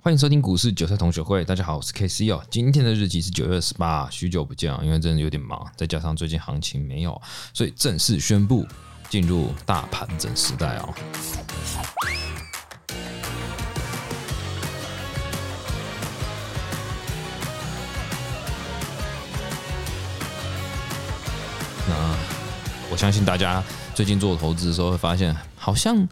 欢迎收听股市韭菜同学会，大家好，我是 K C 哦。今天的日期是九月二十八，许久不见啊，因为真的有点忙，再加上最近行情没有，所以正式宣布进入大盘整时代哦。那我相信大家最近做投资的时候会发现，好像。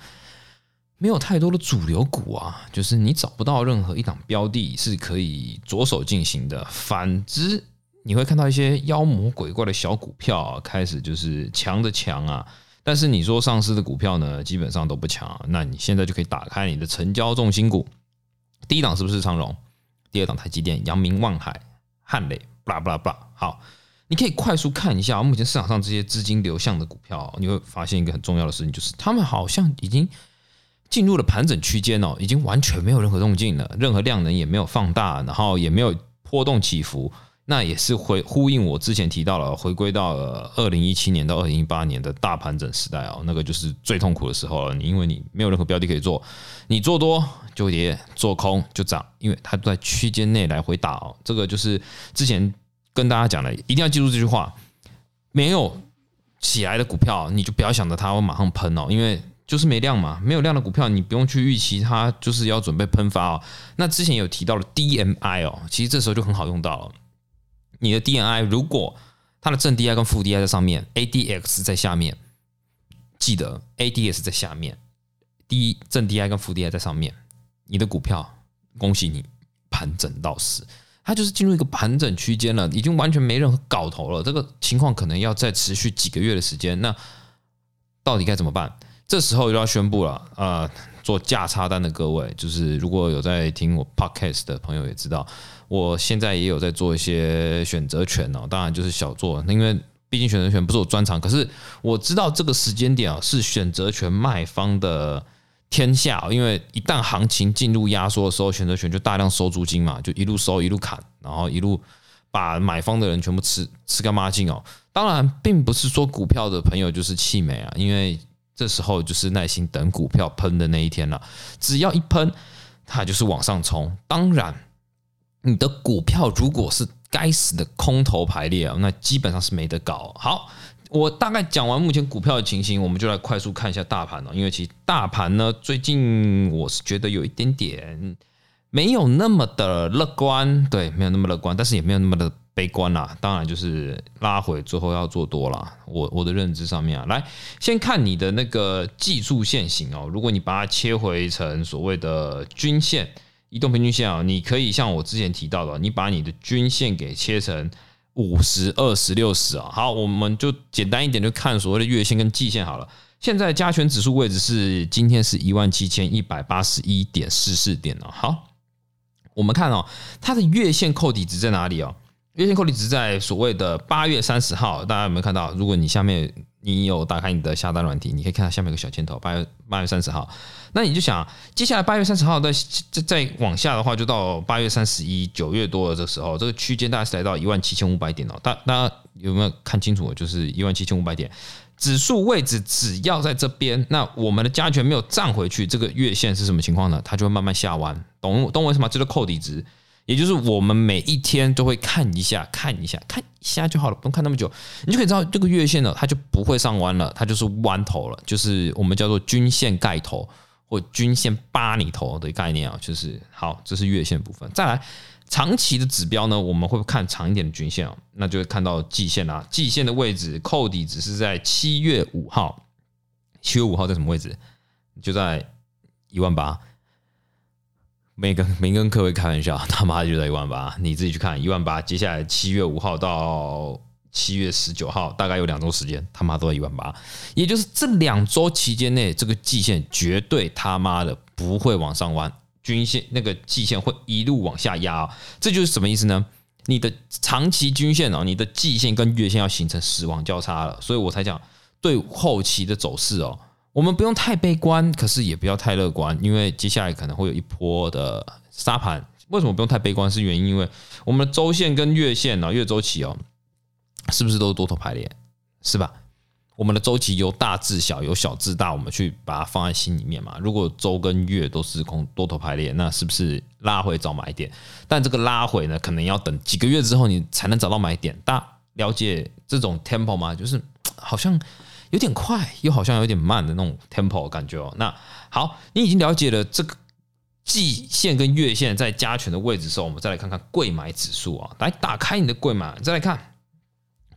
没有太多的主流股啊，就是你找不到任何一档标的是可以着手进行的。反之，你会看到一些妖魔鬼怪的小股票啊，开始就是强的强啊。但是你说上市的股票呢，基本上都不强。那你现在就可以打开你的成交重心股，第一档是不是长荣？第二档台积电、阳明、万海、汉磊，巴拉巴拉巴拉。好，你可以快速看一下目前市场上这些资金流向的股票，你会发现一个很重要的事情，就是他们好像已经。进入了盘整区间哦，已经完全没有任何动静了，任何量能也没有放大，然后也没有波动起伏，那也是回呼应我之前提到了，回归到了二零一七年到二零一八年的大盘整时代哦，那个就是最痛苦的时候了。你因为你没有任何标的可以做，你做多就跌，做空就涨，因为它都在区间内来回打哦。这个就是之前跟大家讲的，一定要记住这句话：没有起来的股票，你就不要想着它会马上喷哦，因为。就是没量嘛，没有量的股票，你不用去预期它就是要准备喷发哦。那之前有提到了 DMI 哦，其实这时候就很好用到了。你的 DMI 如果它的正 DI 跟负 DI 在上面，ADX 在下面，记得 ADX 在下面，D 正 DI 跟负 DI 在上面，你的股票恭喜你盘整到死，它就是进入一个盘整区间了，已经完全没任何搞头了。这个情况可能要再持续几个月的时间，那到底该怎么办？这时候就要宣布了，呃，做价差单的各位，就是如果有在听我 podcast 的朋友也知道，我现在也有在做一些选择权哦，当然就是小做，因为毕竟选择权不是我专长，可是我知道这个时间点啊是选择权卖方的天下，因为一旦行情进入压缩的时候，选择权就大量收租金嘛，就一路收一路砍，然后一路把买方的人全部吃吃干抹净哦。当然，并不是说股票的朋友就是气馁啊，因为。这时候就是耐心等股票喷的那一天了。只要一喷，它就是往上冲。当然，你的股票如果是该死的空头排列啊，那基本上是没得搞。好，我大概讲完目前股票的情形，我们就来快速看一下大盘了。因为其实大盘呢，最近我是觉得有一点点没有那么的乐观，对，没有那么乐观，但是也没有那么的。悲观啦，当然就是拉回最后要做多啦。我我的认知上面啊，来先看你的那个技术线型哦。如果你把它切回成所谓的均线、移动平均线啊，你可以像我之前提到的，你把你的均线给切成五十二十六十啊。好，我们就简单一点，就看所谓的月线跟季线好了。现在加权指数位置是今天是一万七千一百八十一点四四点哦。好，我们看哦，它的月线扣底值在哪里哦？月线扣底值在所谓的八月三十号，大家有没有看到？如果你下面你有打开你的下单软体，你可以看到下面有个小箭头，八月八月三十号。那你就想，接下来八月三十号再再再往下的话，就到八月三十一，九月多的这时候，这个区间大概是来到一万七千五百点哦。大大家有没有看清楚？就是一万七千五百点，指数位置只要在这边，那我们的加权没有站回去，这个月线是什么情况呢？它就会慢慢下弯，懂懂为什么？这个扣底值。也就是我们每一天都会看一下，看一下，看一下就好了，不用看那么久，你就可以知道这个月线呢，它就不会上弯了，它就是弯头了，就是我们叫做均线盖头或均线扒你头的概念啊，就是好，这是月线部分。再来长期的指标呢，我们会看长一点的均线哦，那就会看到季线啦，季线的位置扣底只是在七月五号，七月五号在什么位置？就在一万八。没跟没跟各位开玩笑，他妈就在一万八，你自己去看一万八。接下来七月五号到七月十九号，大概有两周时间，他妈都在一万八。也就是这两周期间内，这个季线绝对他妈的不会往上弯，均线那个季线会一路往下压。这就是什么意思呢？你的长期均线哦，你的季线跟月线要形成死亡交叉了，所以我才讲对后期的走势哦。我们不用太悲观，可是也不要太乐观，因为接下来可能会有一波的沙盘。为什么不用太悲观？是原因，因为我们的周线跟月线呢，月周期哦，是不是都是多头排列？是吧？我们的周期由大至小，由小至大，我们去把它放在心里面嘛。如果周跟月都是空多头排列，那是不是拉回找买点？但这个拉回呢，可能要等几个月之后，你才能找到买点。大家了解这种 temple 吗？就是好像有点快，又好像有点慢的那种 tempo 感觉哦。那好，你已经了解了这个季线跟月线在加权的位置时候，我们再来看看贵买指数啊。来打开你的贵买，再来看。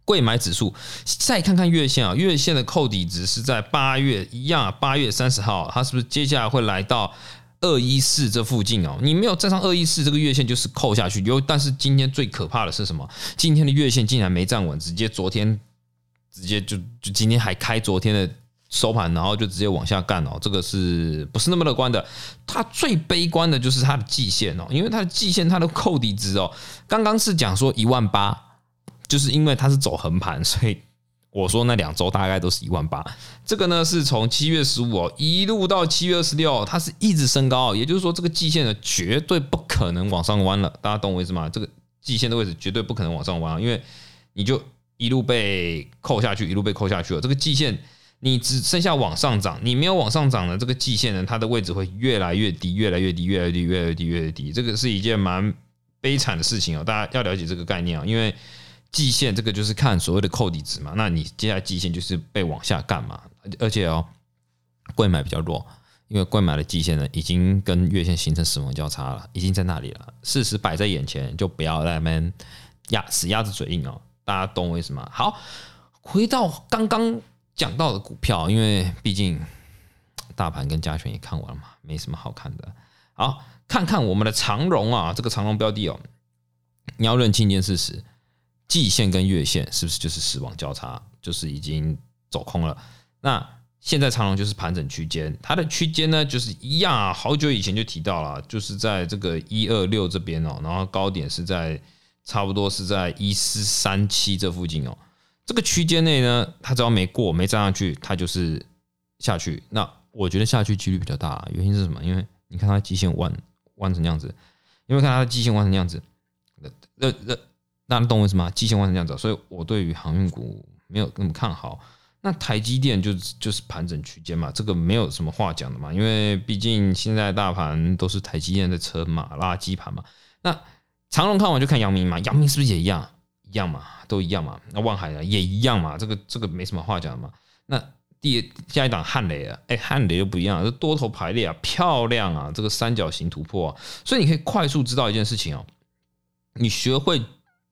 贵买指数，再看看月线啊，月线的扣底值是在八月一样，八月三十号，它是不是接下来会来到二一四这附近哦？你没有站上二一四这个月线，就是扣下去。有，但是今天最可怕的是什么？今天的月线竟然没站稳，直接昨天直接就就今天还开昨天的收盘，然后就直接往下干哦，这个是不是那么乐观的？它最悲观的就是它的季线哦，因为它的季线它的扣底值哦，刚刚是讲说一万八。就是因为它是走横盘，所以我说那两周大概都是一万八。这个呢是从七月十五哦一路到七月二十六，它是一直升高，也就是说这个季线呢绝对不可能往上弯了。大家懂我意思吗？这个季线的位置绝对不可能往上弯，因为你就一路被扣下去，一路被扣下去了。这个季线你只剩下往上涨，你没有往上涨的这个季线呢，它的位置会越来越低，越来越低，越来越低，越来越低，越来越低。这个是一件蛮悲惨的事情哦，大家要了解这个概念啊，因为。季线这个就是看所谓的扣底值嘛，那你接下来季线就是被往下干嘛？而且哦，贵买比较弱，因为贵买的季线呢已经跟月线形成死亡交叉了，已经在那里了。事实摆在眼前，就不要在那边压死鸭子嘴硬哦。大家懂我意思吗？好，回到刚刚讲到的股票，因为毕竟大盘跟加权也看完了嘛，没什么好看的。好，看看我们的长荣啊，这个长荣标的哦，你要认清一件事实。季线跟月线是不是就是死亡交叉，就是已经走空了？那现在长龙就是盘整区间，它的区间呢就是一样啊，好久以前就提到了，就是在这个一二六这边哦，然后高点是在差不多是在一四三七这附近哦。这个区间内呢，它只要没过没站上去，它就是下去。那我觉得下去几率比较大，原因是什么？因为你看它基线弯弯成这样子，因为看它的基线弯成这样子，那那。那懂为什么？基线弯成这样子，所以我对于航运股没有那么看好。那台积电就就是盘整区间嘛，这个没有什么话讲的嘛，因为毕竟现在大盘都是台积电的车嘛，垃圾盘嘛。那长隆看完就看阳明嘛，阳明是不是也一样？一样嘛，都一样嘛。那望海呢也一样嘛，这个这个没什么话讲嘛。那第下一档汉雷啊，哎，汉雷又不一样，这多头排列啊，漂亮啊，这个三角形突破啊，所以你可以快速知道一件事情哦，你学会。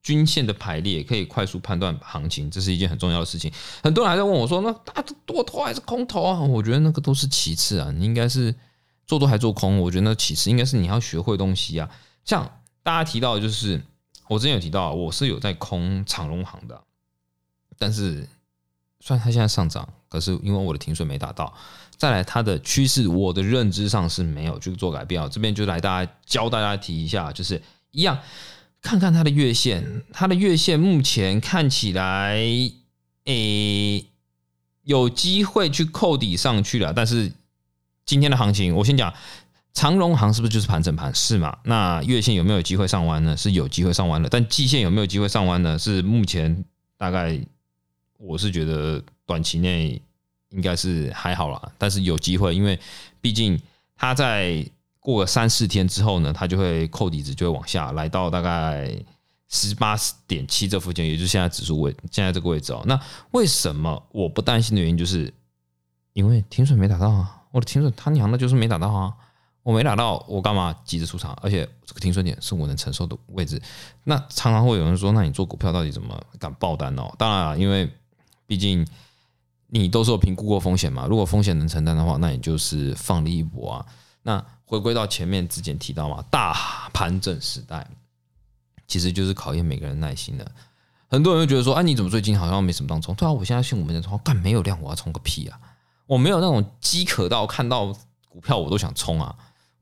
均线的排列可以快速判断行情，这是一件很重要的事情。很多人还在问我说：“那大多头还是空头啊？”我觉得那个都是其次啊，你应该是做多还做空。我觉得那其次应该是你要学会东西啊。像大家提到的就是，我之前有提到，我是有在空长隆行的，但是虽然它现在上涨，可是因为我的停损没达到，再来它的趋势，我的认知上是没有去做改变啊。这边就来大家教大家提一下，就是一样。看看它的月线，它的月线目前看起来，诶，有机会去扣底上去了。但是今天的行情，我先讲长荣行是不是就是盘整盘？是嘛？那月线有没有机会上弯呢？是有机会上弯的。但季线有没有机会上弯呢？是目前大概我是觉得短期内应该是还好啦，但是有机会，因为毕竟它在。过个三四天之后呢，它就会扣底值就会往下来到大概十八点七这附近，也就是现在指数位现在这个位置哦。那为什么我不担心的原因，就是因为停损没打到啊，我的停损他娘的就是没打到啊，我没打到，我干嘛急着出场？而且这个停损点是我能承受的位置。那常常会有人说，那你做股票到底怎么敢爆单哦？当然了，因为毕竟你都是有评估过风险嘛。如果风险能承担的话，那你就是放力一搏啊。那回归到前面之前提到嘛，大盘整时代其实就是考验每个人耐心的。很多人会觉得说，啊，你怎么最近好像没什么当冲？对啊，我现在信我们的冲，干没有量，我要冲个屁啊！我没有那种饥渴到看到股票我都想冲啊！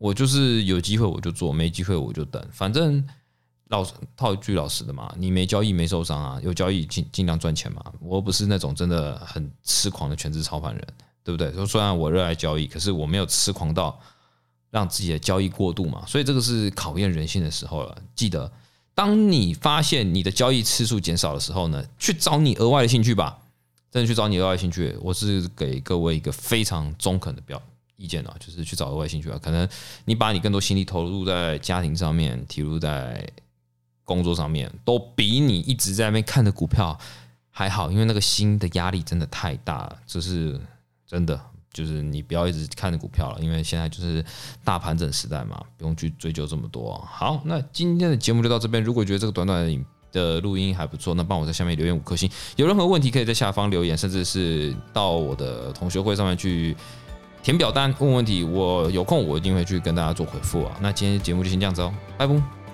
我就是有机会我就做，没机会我就等。反正老套一句老实的嘛，你没交易没受伤啊，有交易尽尽量赚钱嘛。我不是那种真的很痴狂的全职操盘人，对不对？说虽然我热爱交易，可是我没有痴狂到。让自己的交易过度嘛，所以这个是考验人性的时候了。记得，当你发现你的交易次数减少的时候呢，去找你额外的兴趣吧。真的去找你额外的兴趣，我是给各位一个非常中肯的表意见啊，就是去找额外兴趣啊。可能你把你更多心力投入在家庭上面，投入在工作上面，都比你一直在那边看的股票还好，因为那个心的压力真的太大了，这是真的。就是你不要一直看着股票了，因为现在就是大盘整时代嘛，不用去追究这么多。好，那今天的节目就到这边。如果觉得这个短短的影的录音还不错，那帮我在下面留言五颗星。有任何问题可以在下方留言，甚至是到我的同学会上面去填表单问问题。我有空我一定会去跟大家做回复啊。那今天节目就先这样子哦，拜拜。